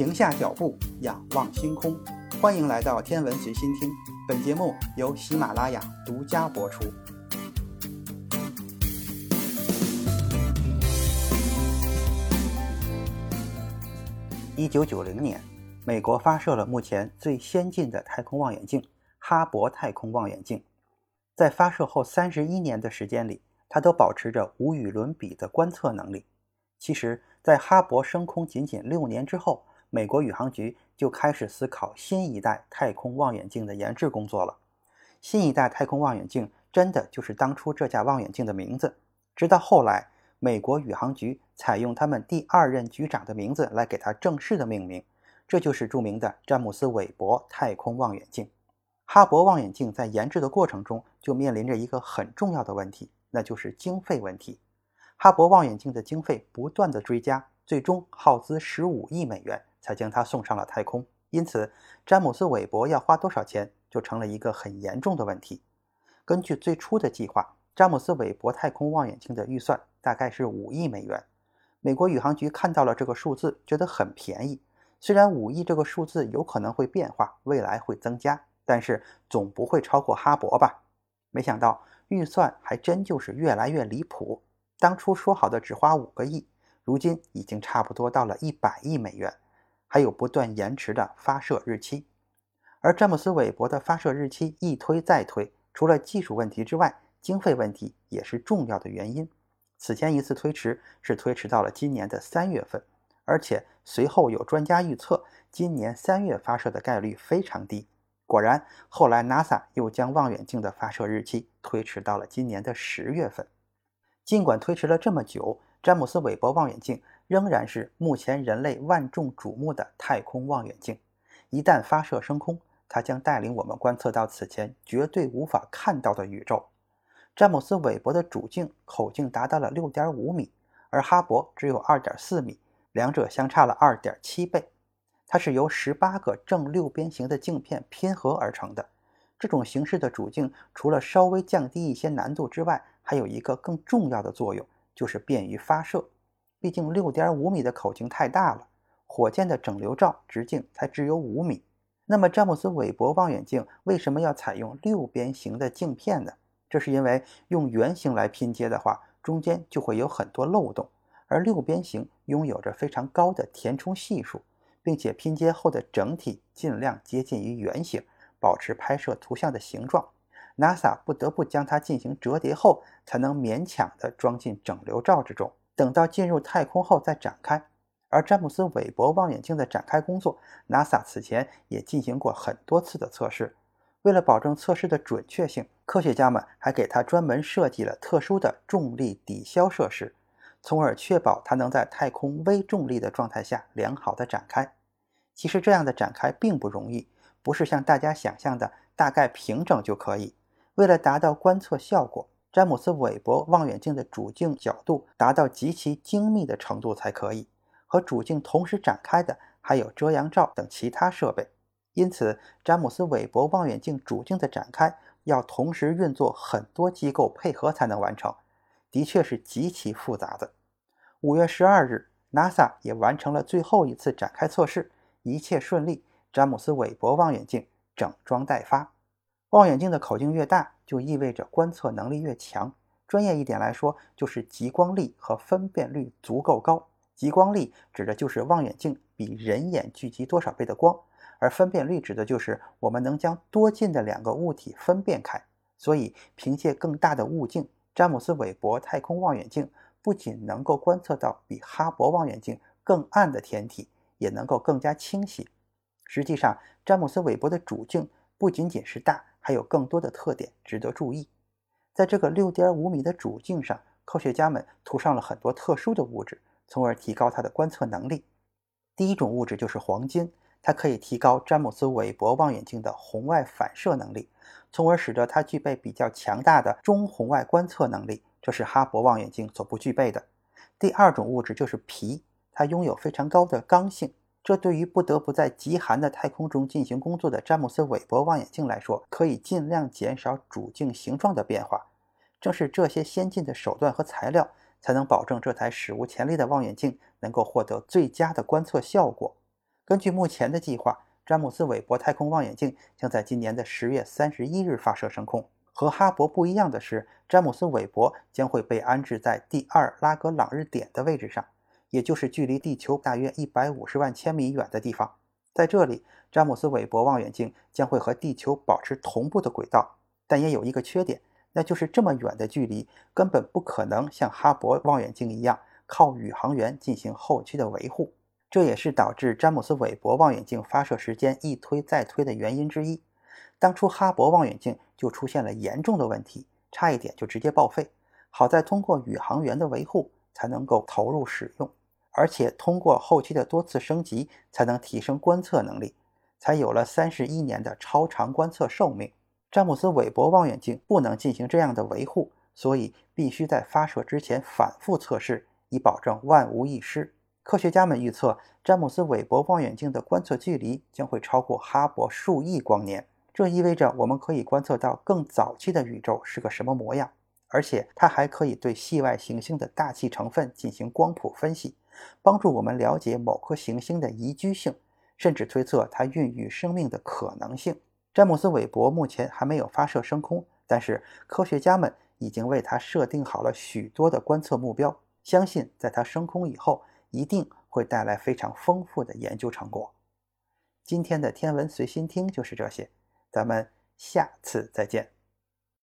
停下脚步，仰望星空。欢迎来到天文随心听，本节目由喜马拉雅独家播出。一九九零年，美国发射了目前最先进的太空望远镜——哈勃太空望远镜。在发射后三十一年的时间里，它都保持着无与伦比的观测能力。其实，在哈勃升空仅仅六年之后，美国宇航局就开始思考新一代太空望远镜的研制工作了。新一代太空望远镜真的就是当初这架望远镜的名字。直到后来，美国宇航局采用他们第二任局长的名字来给它正式的命名，这就是著名的詹姆斯·韦伯太空望远镜。哈勃望远镜在研制的过程中就面临着一个很重要的问题，那就是经费问题。哈勃望远镜的经费不断的追加，最终耗资十五亿美元才将它送上了太空。因此，詹姆斯·韦伯要花多少钱就成了一个很严重的问题。根据最初的计划。詹姆斯·韦伯太空望远镜的预算大概是五亿美元。美国宇航局看到了这个数字，觉得很便宜。虽然五亿这个数字有可能会变化，未来会增加，但是总不会超过哈勃吧？没想到预算还真就是越来越离谱。当初说好的只花五个亿，如今已经差不多到了一百亿美元，还有不断延迟的发射日期。而詹姆斯·韦伯的发射日期一推再推，除了技术问题之外，经费问题也是重要的原因。此前一次推迟是推迟到了今年的三月份，而且随后有专家预测，今年三月发射的概率非常低。果然，后来 NASA 又将望远镜的发射日期推迟到了今年的十月份。尽管推迟了这么久，詹姆斯·韦伯望远镜仍然是目前人类万众瞩目的太空望远镜。一旦发射升空，它将带领我们观测到此前绝对无法看到的宇宙。詹姆斯·韦伯的主镜口径达到了六点五米，而哈勃只有二点四米，两者相差了二点七倍。它是由十八个正六边形的镜片拼合而成的。这种形式的主镜除了稍微降低一些难度之外，还有一个更重要的作用，就是便于发射。毕竟六点五米的口径太大了，火箭的整流罩直径才只有五米。那么，詹姆斯·韦伯望远镜为什么要采用六边形的镜片呢？这是因为用圆形来拼接的话，中间就会有很多漏洞，而六边形拥有着非常高的填充系数，并且拼接后的整体尽量接近于圆形，保持拍摄图像的形状。NASA 不得不将它进行折叠后，才能勉强地装进整流罩之中。等到进入太空后再展开。而詹姆斯·韦伯望远镜的展开工作，NASA 此前也进行过很多次的测试。为了保证测试的准确性，科学家们还给它专门设计了特殊的重力抵消设施，从而确保它能在太空微重力的状态下良好的展开。其实这样的展开并不容易，不是像大家想象的大概平整就可以。为了达到观测效果，詹姆斯·韦伯望远镜的主镜角度达到极其精密的程度才可以。和主镜同时展开的还有遮阳罩等其他设备。因此，詹姆斯·韦伯望远镜主镜的展开要同时运作很多机构配合才能完成，的确是极其复杂的。五月十二日，NASA 也完成了最后一次展开测试，一切顺利。詹姆斯·韦伯望远镜整装待发。望远镜的口径越大，就意味着观测能力越强。专业一点来说，就是极光力和分辨率足够高。极光力指的就是望远镜比人眼聚集多少倍的光。而分辨率指的就是我们能将多近的两个物体分辨开。所以，凭借更大的物镜，詹姆斯·韦伯太空望远镜不仅能够观测到比哈勃望远镜更暗的天体，也能够更加清晰。实际上，詹姆斯·韦伯的主镜不仅仅是大，还有更多的特点值得注意。在这个6.5米的主镜上，科学家们涂上了很多特殊的物质，从而提高它的观测能力。第一种物质就是黄金。它可以提高詹姆斯·韦伯望远镜的红外反射能力，从而使得它具备比较强大的中红外观测能力，这是哈勃望远镜所不具备的。第二种物质就是铍，它拥有非常高的刚性，这对于不得不在极寒的太空中进行工作的詹姆斯·韦伯望远镜来说，可以尽量减少主镜形状的变化。正是这些先进的手段和材料，才能保证这台史无前例的望远镜能够获得最佳的观测效果。根据目前的计划，詹姆斯·韦伯太空望远镜将在今年的十月三十一日发射升空。和哈勃不一样的是，詹姆斯·韦伯将会被安置在第二拉格朗日点的位置上，也就是距离地球大约一百五十万千米远的地方。在这里，詹姆斯·韦伯望远镜将会和地球保持同步的轨道，但也有一个缺点，那就是这么远的距离根本不可能像哈勃望远镜一样靠宇航员进行后期的维护。这也是导致詹姆斯·韦伯望远镜发射时间一推再推的原因之一。当初哈勃望远镜就出现了严重的问题，差一点就直接报废。好在通过宇航员的维护才能够投入使用。而且通过后期的多次升级，才能提升观测能力，才有了三十一年的超长观测寿命。詹姆斯·韦伯望远镜不能进行这样的维护，所以必须在发射之前反复测试，以保证万无一失。科学家们预测，詹姆斯·韦伯望远镜的观测距离将会超过哈勃数亿光年，这意味着我们可以观测到更早期的宇宙是个什么模样。而且它还可以对系外行星的大气成分进行光谱分析，帮助我们了解某颗行星的宜居性，甚至推测它孕育生命的可能性。詹姆斯·韦伯目前还没有发射升空，但是科学家们已经为它设定好了许多的观测目标，相信在它升空以后，一定会带来非常丰富的研究成果。今天的天文随心听就是这些，咱们下次再见。